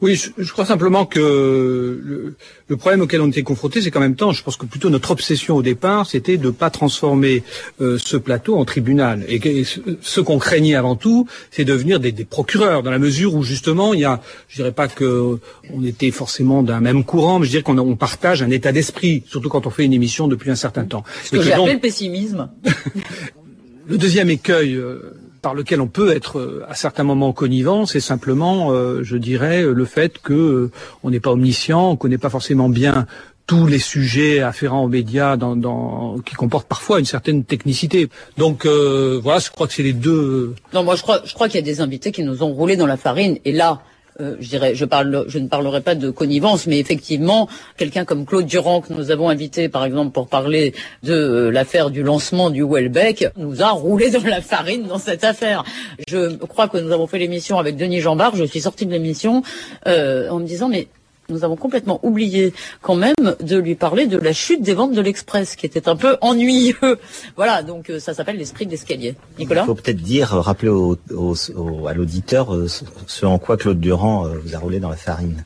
S6: Oui, je, crois simplement que le, le, problème auquel on était confronté, c'est qu'en même temps, je pense que plutôt notre obsession au départ, c'était de ne pas transformer euh, ce plateau en tribunal. Et, ce qu'on craignait avant tout, c'est devenir des, des, procureurs, dans la mesure où justement, il y a, je dirais pas que on était forcément d'un même courant, mais je dirais qu'on on partage un état d'esprit, surtout quand on fait une émission depuis un certain temps.
S5: Ce que, j'ai appelé le pessimisme.
S6: le deuxième écueil. Euh, par lequel on peut être euh, à certains moments connivant, c'est simplement, euh, je dirais, le fait que euh, on n'est pas omniscient, on connaît pas forcément bien tous les sujets afférents aux médias dans, qui comportent parfois une certaine technicité. Donc voilà, je crois que c'est les deux.
S5: Non, moi je crois, je crois qu'il y a des invités qui nous ont roulé dans la farine. Et là, euh, je dirais, je, parle, je ne parlerai pas de connivence, mais effectivement, quelqu'un comme Claude Durand que nous avons invité, par exemple, pour parler de euh, l'affaire du lancement du Welbeck, nous a roulé dans la farine dans cette affaire. Je crois que nous avons fait l'émission avec Denis Jambard. Je suis sortie de l'émission euh, en me disant, mais nous avons complètement oublié quand même de lui parler de la chute des ventes de l'Express, qui était un peu ennuyeux. Voilà, donc euh, ça s'appelle l'esprit de l'escalier. Nicolas
S9: Il faut peut-être dire, rappeler à l'auditeur euh, ce en quoi Claude Durand euh, vous a roulé dans la farine.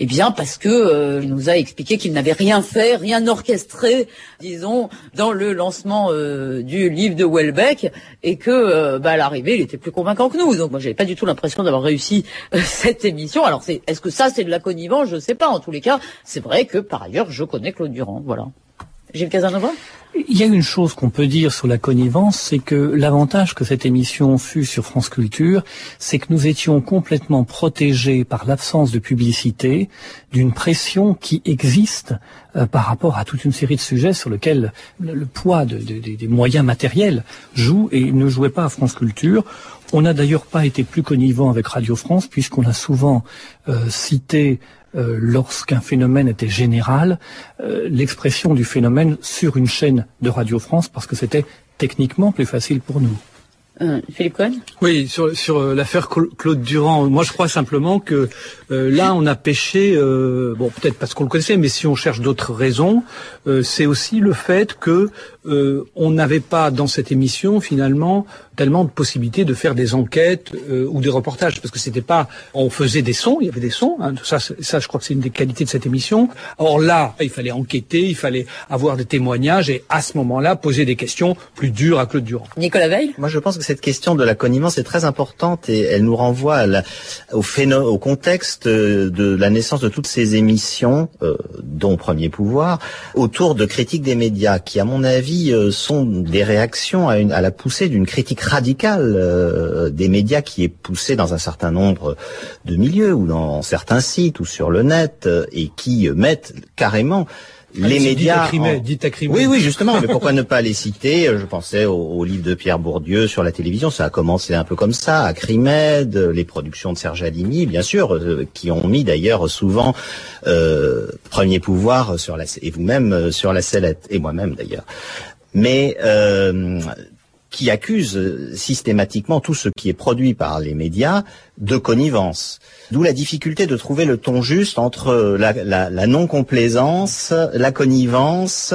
S5: Eh bien, parce que euh, il nous a expliqué qu'il n'avait rien fait, rien orchestré, disons, dans le lancement euh, du livre de Welbeck, et que, euh, bah, à l'arrivée, il était plus convaincant que nous. Donc, moi, j'avais pas du tout l'impression d'avoir réussi cette émission. Alors, est-ce que ça, c'est de la connivence? Je ne sais pas. En tous les cas, c'est vrai que, par ailleurs, je connais Claude Durand. Voilà. Gilles Casanova
S4: il y a une chose qu'on peut dire sur la connivence, c'est que l'avantage que cette émission fut sur France Culture, c'est que nous étions complètement protégés par l'absence de publicité d'une pression qui existe euh, par rapport à toute une série de sujets sur lesquels le, poids des moyens matériels joue et ne jouait pas à France Culture. On n'a d'ailleurs pas été plus connivant avec Radio France puisqu'on a souvent euh, cité lorsqu'un phénomène était général, l'expression du phénomène sur une chaîne de Radio France parce que c'était techniquement plus facile pour nous.
S5: Euh, Philippe Cohen
S6: Oui, sur, sur euh, l'affaire Claude Durand, moi je crois simplement que euh, là on a pêché, bon peut-être parce qu'on le connaissait, mais si on cherche d'autres raisons, c'est aussi le fait que on n'avait pas dans cette émission finalement tellement de possibilités de faire des enquêtes euh, ou des reportages, parce que c'était pas, on faisait des sons, il y avait des sons, hein, ça, ça, je crois que c'est une des qualités de cette émission. Or là, il fallait enquêter, il fallait avoir des témoignages et à ce moment-là poser des questions plus dures à Claude Durand.
S5: Nicolas Veil?
S9: Moi, je pense que cette question de la connivence est très importante et elle nous renvoie à la, au, au contexte de la naissance de toutes ces émissions, euh, dont Premier Pouvoir, autour de critiques des médias, qui, à mon avis, euh, sont des réactions à, une, à la poussée d'une critique radicale euh, des médias qui est poussé dans un certain nombre de milieux ou dans certains sites ou sur le net euh, et qui mettent carrément les médias.
S6: Oui,
S9: oui, justement. mais pourquoi ne pas les citer? Je pensais au, livre de Pierre Bourdieu sur la télévision. Ça a commencé un peu comme ça, à Crimed, les productions de Serge Alimi, bien sûr, euh, qui ont mis d'ailleurs souvent euh, premier pouvoir sur la et vous-même sur la sellette et moi-même d'ailleurs. Mais euh, qui accuse systématiquement tout ce qui est produit par les médias de connivence. D'où la difficulté de trouver le ton juste entre la, la non-complaisance, la connivence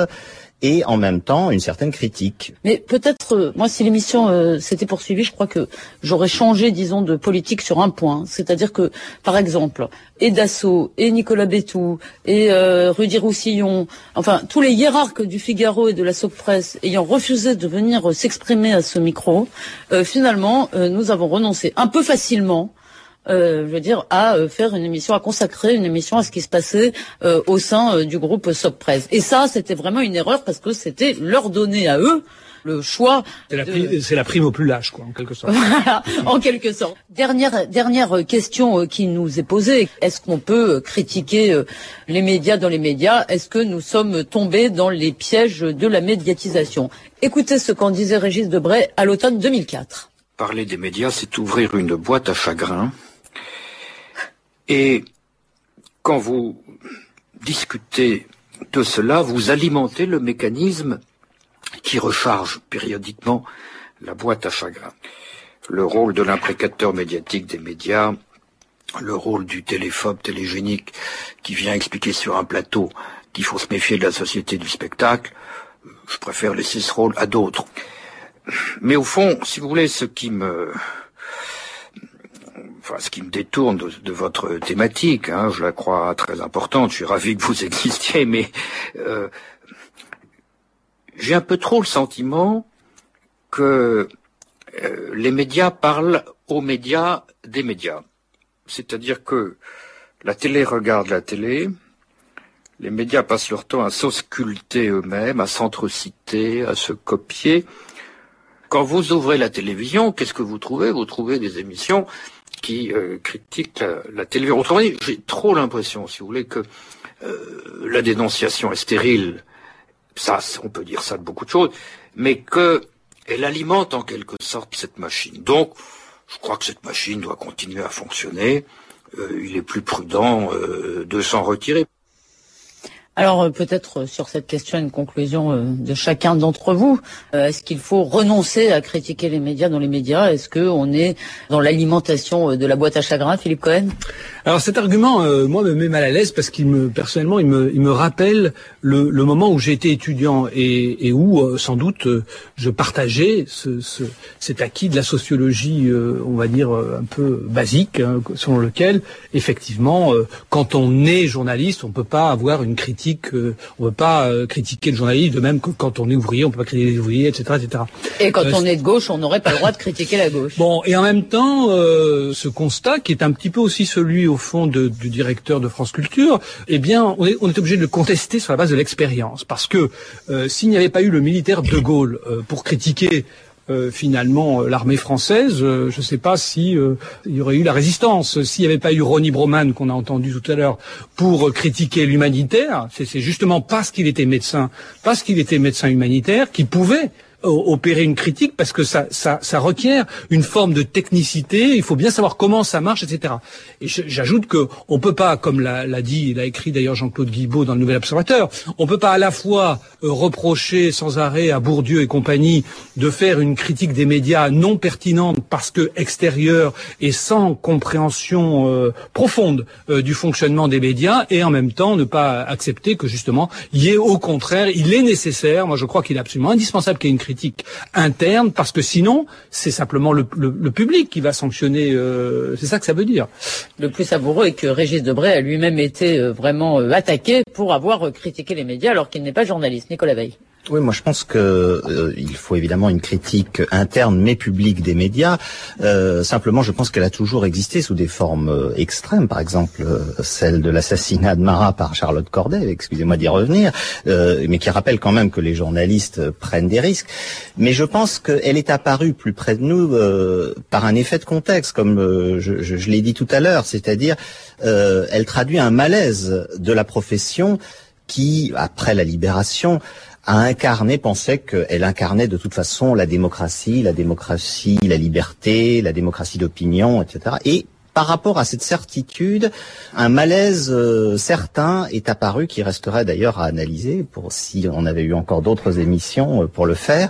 S9: et en même temps une certaine critique.
S5: Mais peut-être, euh, moi, si l'émission euh, s'était poursuivie, je crois que j'aurais changé, disons, de politique sur un point. C'est-à-dire que, par exemple, et Dassault, et Nicolas Bétou, et euh, Rudy Roussillon, enfin, tous les hiérarques du Figaro et de la Soap Presse ayant refusé de venir s'exprimer à ce micro, finalement, nous avons renoncé un peu facilement euh, je veux dire, à euh, faire une émission, à consacrer une émission à ce qui se passait euh, au sein du groupe Soppresse. Et ça, c'était vraiment une erreur parce que c'était leur donner à eux le choix.
S6: C'est la, prime au plus lâche, quoi, en quelque sorte.
S5: voilà, en quelque sorte. Dernière, dernière question qui nous est posée. Est-ce qu'on peut critiquer les médias dans les médias? Est-ce que nous sommes tombés dans les pièges de la médiatisation? Écoutez ce qu'en disait Régis Debray à l'automne 2004.
S18: Parler des médias, c'est ouvrir une boîte à chagrin et quand vous discutez de cela, vous alimentez le mécanisme qui recharge périodiquement la boîte à chagrin. Le rôle de l'imprécateur médiatique des médias, le rôle du téléphobe télégénique qui vient expliquer sur un plateau qu'il faut se méfier de la société du spectacle, je préfère laisser ce rôle à d'autres. Mais au fond, si vous voulez, ce qui me enfin, ce qui me détourne de, votre thématique, hein, je la crois très importante, je suis ravi que vous existiez, mais euh, j'ai un peu trop le sentiment que euh, les médias parlent aux médias des médias. C'est-à-dire que la télé regarde la télé, les médias passent leur temps à s'ausculter eux-mêmes, à s'entreciter, à se copier. Quand vous ouvrez la télévision, qu'est-ce que vous trouvez? Vous trouvez des émissions qui euh, critique la, télévision. Autrement dit, j'ai trop l'impression, si vous voulez, que euh, la dénonciation est stérile. Ça, on peut dire ça de beaucoup de choses, mais qu'elle alimente en quelque sorte cette machine. Donc, je crois que cette machine doit continuer à fonctionner. Euh, il est plus prudent de s'en retirer.
S5: Alors euh, peut-être euh, sur cette question une conclusion euh, de chacun d'entre vous. Est-ce qu'il faut renoncer à critiquer les médias dans les médias? Est-ce qu'on est dans l'alimentation de la boîte à chagrin, Philippe Cohen?
S6: Alors cet argument, moi, me met mal à l'aise parce qu'il me personnellement, il me, il me rappelle le, le moment où été étudiant et, et où, sans doute, je partageais ce, ce, cet acquis de la sociologie, on va dire un peu basique, hein, selon lequel, effectivement, quand on est journaliste, on peut pas avoir une critique euh, on ne peut pas euh, critiquer le journaliste, de même que quand on est ouvrier, on peut pas critiquer les ouvriers, etc., etc.
S5: Et quand euh, on est de gauche, on n'aurait pas le droit de critiquer la gauche.
S6: Bon, et en même temps, ce constat, qui est un petit peu aussi celui, au fond, du directeur de France Culture, eh bien, on est, on est obligé de le contester sur la base de l'expérience. Parce que s'il n'y avait pas eu le militaire de Gaulle pour critiquer euh, finalement euh, l'armée française, euh, je ne sais pas si il y aurait eu la résistance. S'il n'y avait pas eu Ronnie Broman qu'on a entendu tout à l'heure pour critiquer l'humanitaire, c'est justement parce qu'il était médecin, parce qu'il était médecin humanitaire, qu'il pouvait opérer une critique parce que ça, ça, ça requiert une forme de technicité. Il faut bien savoir comment ça marche, etc. Et j'ajoute que on peut pas, comme l'a dit, l'a écrit d'ailleurs Jean-Claude Guibaud dans le Nouvel Observateur, on peut pas à la fois euh, reprocher sans arrêt à Bourdieu et compagnie de faire une critique des médias non pertinente parce que extérieure et sans compréhension euh, profonde euh, du fonctionnement des médias, et en même temps ne pas accepter que justement il y ait au contraire, il est nécessaire, moi je crois qu'il est absolument indispensable qu'il y ait une critique interne parce que sinon c'est simplement le, public qui va sanctionner. c'est ça que ça veut dire.
S5: Le plus savoureux est que Régis Debray a lui-même été vraiment attaqué pour avoir critiqué les médias alors qu'il n'est pas journaliste. Nicolas Veil.
S9: Oui, moi je pense que euh, il faut évidemment une critique interne mais publique des médias. Euh, simplement, je pense qu'elle a toujours existé sous des formes euh, extrêmes, par exemple celle de l'assassinat de Marat par Charlotte Corday. Excusez-moi d'y revenir, mais qui rappelle quand même que les journalistes prennent des risques. Mais je pense qu'elle est apparue plus près de nous par un effet de contexte, comme je, je l'ai dit tout à l'heure, c'est-à-dire elle traduit un malaise de la profession qui, après la libération, a incarné, pensait qu'elle incarnait de toute façon la démocratie, la démocratie, la liberté, la démocratie d'opinion, etc. Et par rapport à cette certitude, un malaise euh, certain est apparu qui resterait d'ailleurs à analyser pour si on avait eu encore d'autres émissions euh, pour le faire.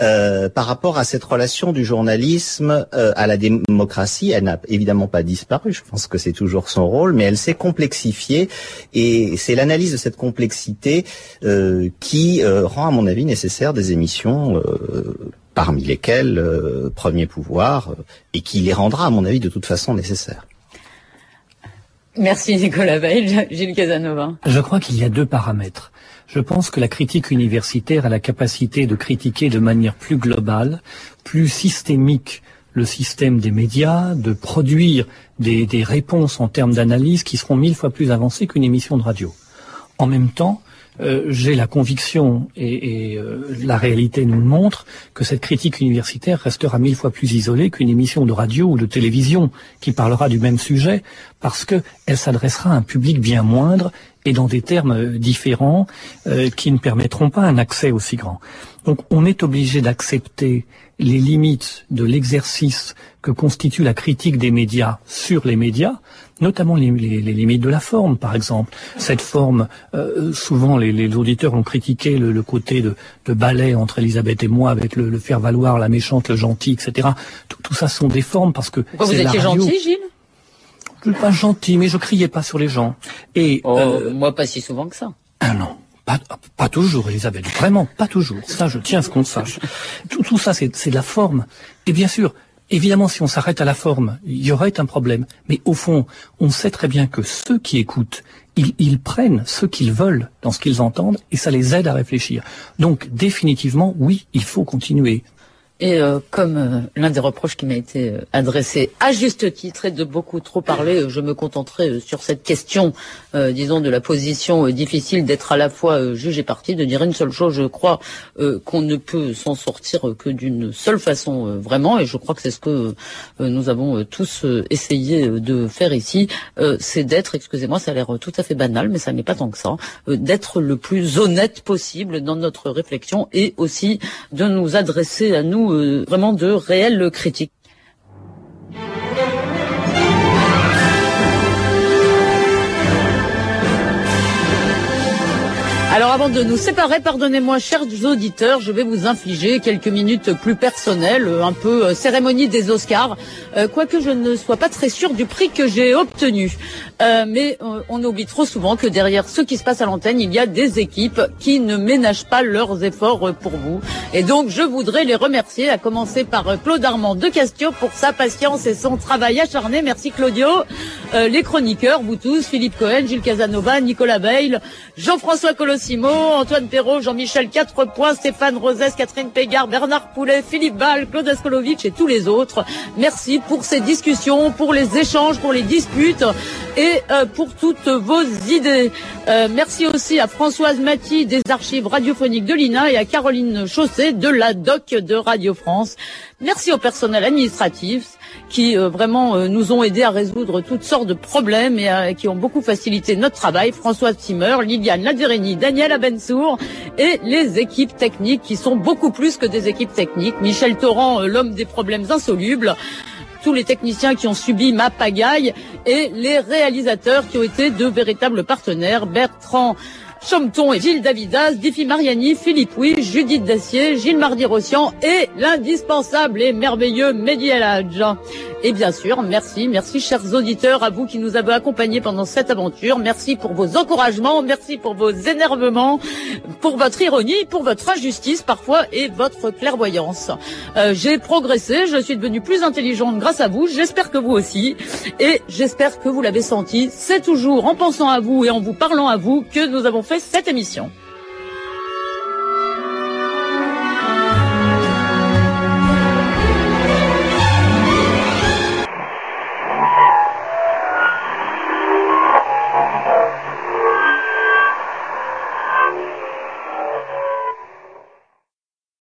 S9: Euh, par rapport à cette relation du journalisme à la démocratie, elle n'a évidemment pas disparu. Je pense que c'est toujours son rôle, mais elle s'est complexifiée et c'est l'analyse de cette complexité qui rend, à mon avis, nécessaire des émissions parmi lesquels euh, Premier Pouvoir, euh, et qui les rendra, à mon avis, de toute façon nécessaires.
S5: Merci Nicolas Veil. Gilles Casanova.
S4: Je crois qu'il y a deux paramètres. Je pense que la critique universitaire a la capacité de critiquer de manière plus globale, plus systémique le système des médias, de produire des, des réponses en termes d'analyse qui seront mille fois plus avancées qu'une émission de radio. En même temps, euh, j'ai la conviction, et, et euh, la réalité nous le montre, que cette critique universitaire restera mille fois plus isolée qu'une émission de radio ou de télévision qui parlera du même sujet, parce qu'elle s'adressera à un public bien moindre et dans des termes euh, différents qui ne permettront pas un accès aussi grand. Donc on est obligé d'accepter les limites de l'exercice que constitue la critique des médias sur les médias, notamment les, limites de la forme, par exemple. Cette forme, euh, souvent les, auditeurs ont critiqué le, côté de, de, ballet entre Elisabeth et moi, avec le, faire valoir, la méchante, le gentil, etc. Tout, ça sont des formes parce que.
S5: Pourquoi vous étiez gentil, Gilles?
S4: Je suis pas gentil, mais je criais pas sur les gens.
S5: Et oh, euh, moi, pas si souvent que ça.
S4: Ah non. Pas, toujours, Elisabeth. Vraiment, pas toujours. Ça, je tiens à ce qu'on sache. Tout, ça, c'est de la forme. Et bien sûr, Évidemment, si on s'arrête à la forme, il y aurait un problème. Mais au fond, on sait très bien que ceux qui écoutent, ils prennent ce qu'ils veulent dans ce qu'ils entendent et ça les aide à réfléchir. Donc, définitivement, oui, il faut continuer.
S5: Et euh, comme euh, l'un des reproches qui m'a été euh, adressé à juste titre est de beaucoup trop parler, je me contenterai sur cette question, disons, de la position difficile d'être à la fois juge et parti, de dire une seule chose. Je crois qu'on ne peut s'en sortir que d'une seule façon, vraiment, et je crois que c'est ce que nous avons tous essayé de faire ici, c'est d'être, excusez-moi, ça a l'air tout à fait banal, mais ça n'est pas tant que ça, d'être le plus honnête possible dans notre réflexion et aussi de nous adresser à nous euh, vraiment de réelles critiques. Alors avant de nous séparer, pardonnez-moi chers auditeurs, je vais vous infliger quelques minutes plus personnelles, un peu euh, cérémonie des Oscars, euh, quoique je ne sois pas très sûre du prix que j'ai obtenu. Euh, mais on oublie trop souvent que derrière ce qui se passe à l'antenne, il y a des équipes qui ne ménagent pas leurs efforts pour vous. Et donc je voudrais les remercier, à commencer par Claude Armand de Castio pour sa patience et son travail acharné. Merci Claudio. les chroniqueurs, vous tous, Philippe Cohen, Gilles Casanova, Nicolas Veil, Jean-François Colossi, Antoine Perrault, Jean-Michel 4 points, Stéphane Rosès, Catherine Pégard, Bernard Poulet, Philippe Ball, Claude Askolovitch et tous les autres. Merci pour ces discussions, pour les échanges, pour les disputes et euh, pour toutes vos idées. Euh, merci aussi à Françoise Maty des archives radiophoniques de l'INA et à Caroline Chausset de la DOC de Radio France. Merci au personnel administratif qui euh, vraiment nous ont aidés à résoudre toutes sortes de problèmes et qui ont beaucoup facilité notre travail. Françoise Timmer, Liliane Laderini, Daniel Abensour et les équipes techniques qui sont beaucoup plus que des équipes techniques. Michel Torrent, euh, l'homme des problèmes insolubles tous les techniciens qui ont subi ma pagaille et les réalisateurs qui ont été de véritables partenaires, Bertrand Chomton et Gilles Davidas, Diffie Mariani, Philippe Huy, Judith Dacier, Gilles Mardi-Rossian et l'indispensable et merveilleux Mehdi El Et bien sûr, merci, merci chers auditeurs, à vous qui nous avez accompagnés pendant cette aventure. Merci pour vos encouragements, merci pour vos énervements, pour votre ironie, pour votre injustice parfois et votre clairvoyance. Euh, j'ai progressé, je suis devenue plus intelligente grâce à vous, j'espère que vous aussi, et j'espère que vous l'avez senti. C'est toujours en pensant à vous et en vous parlant à vous que nous avons fait cette émission.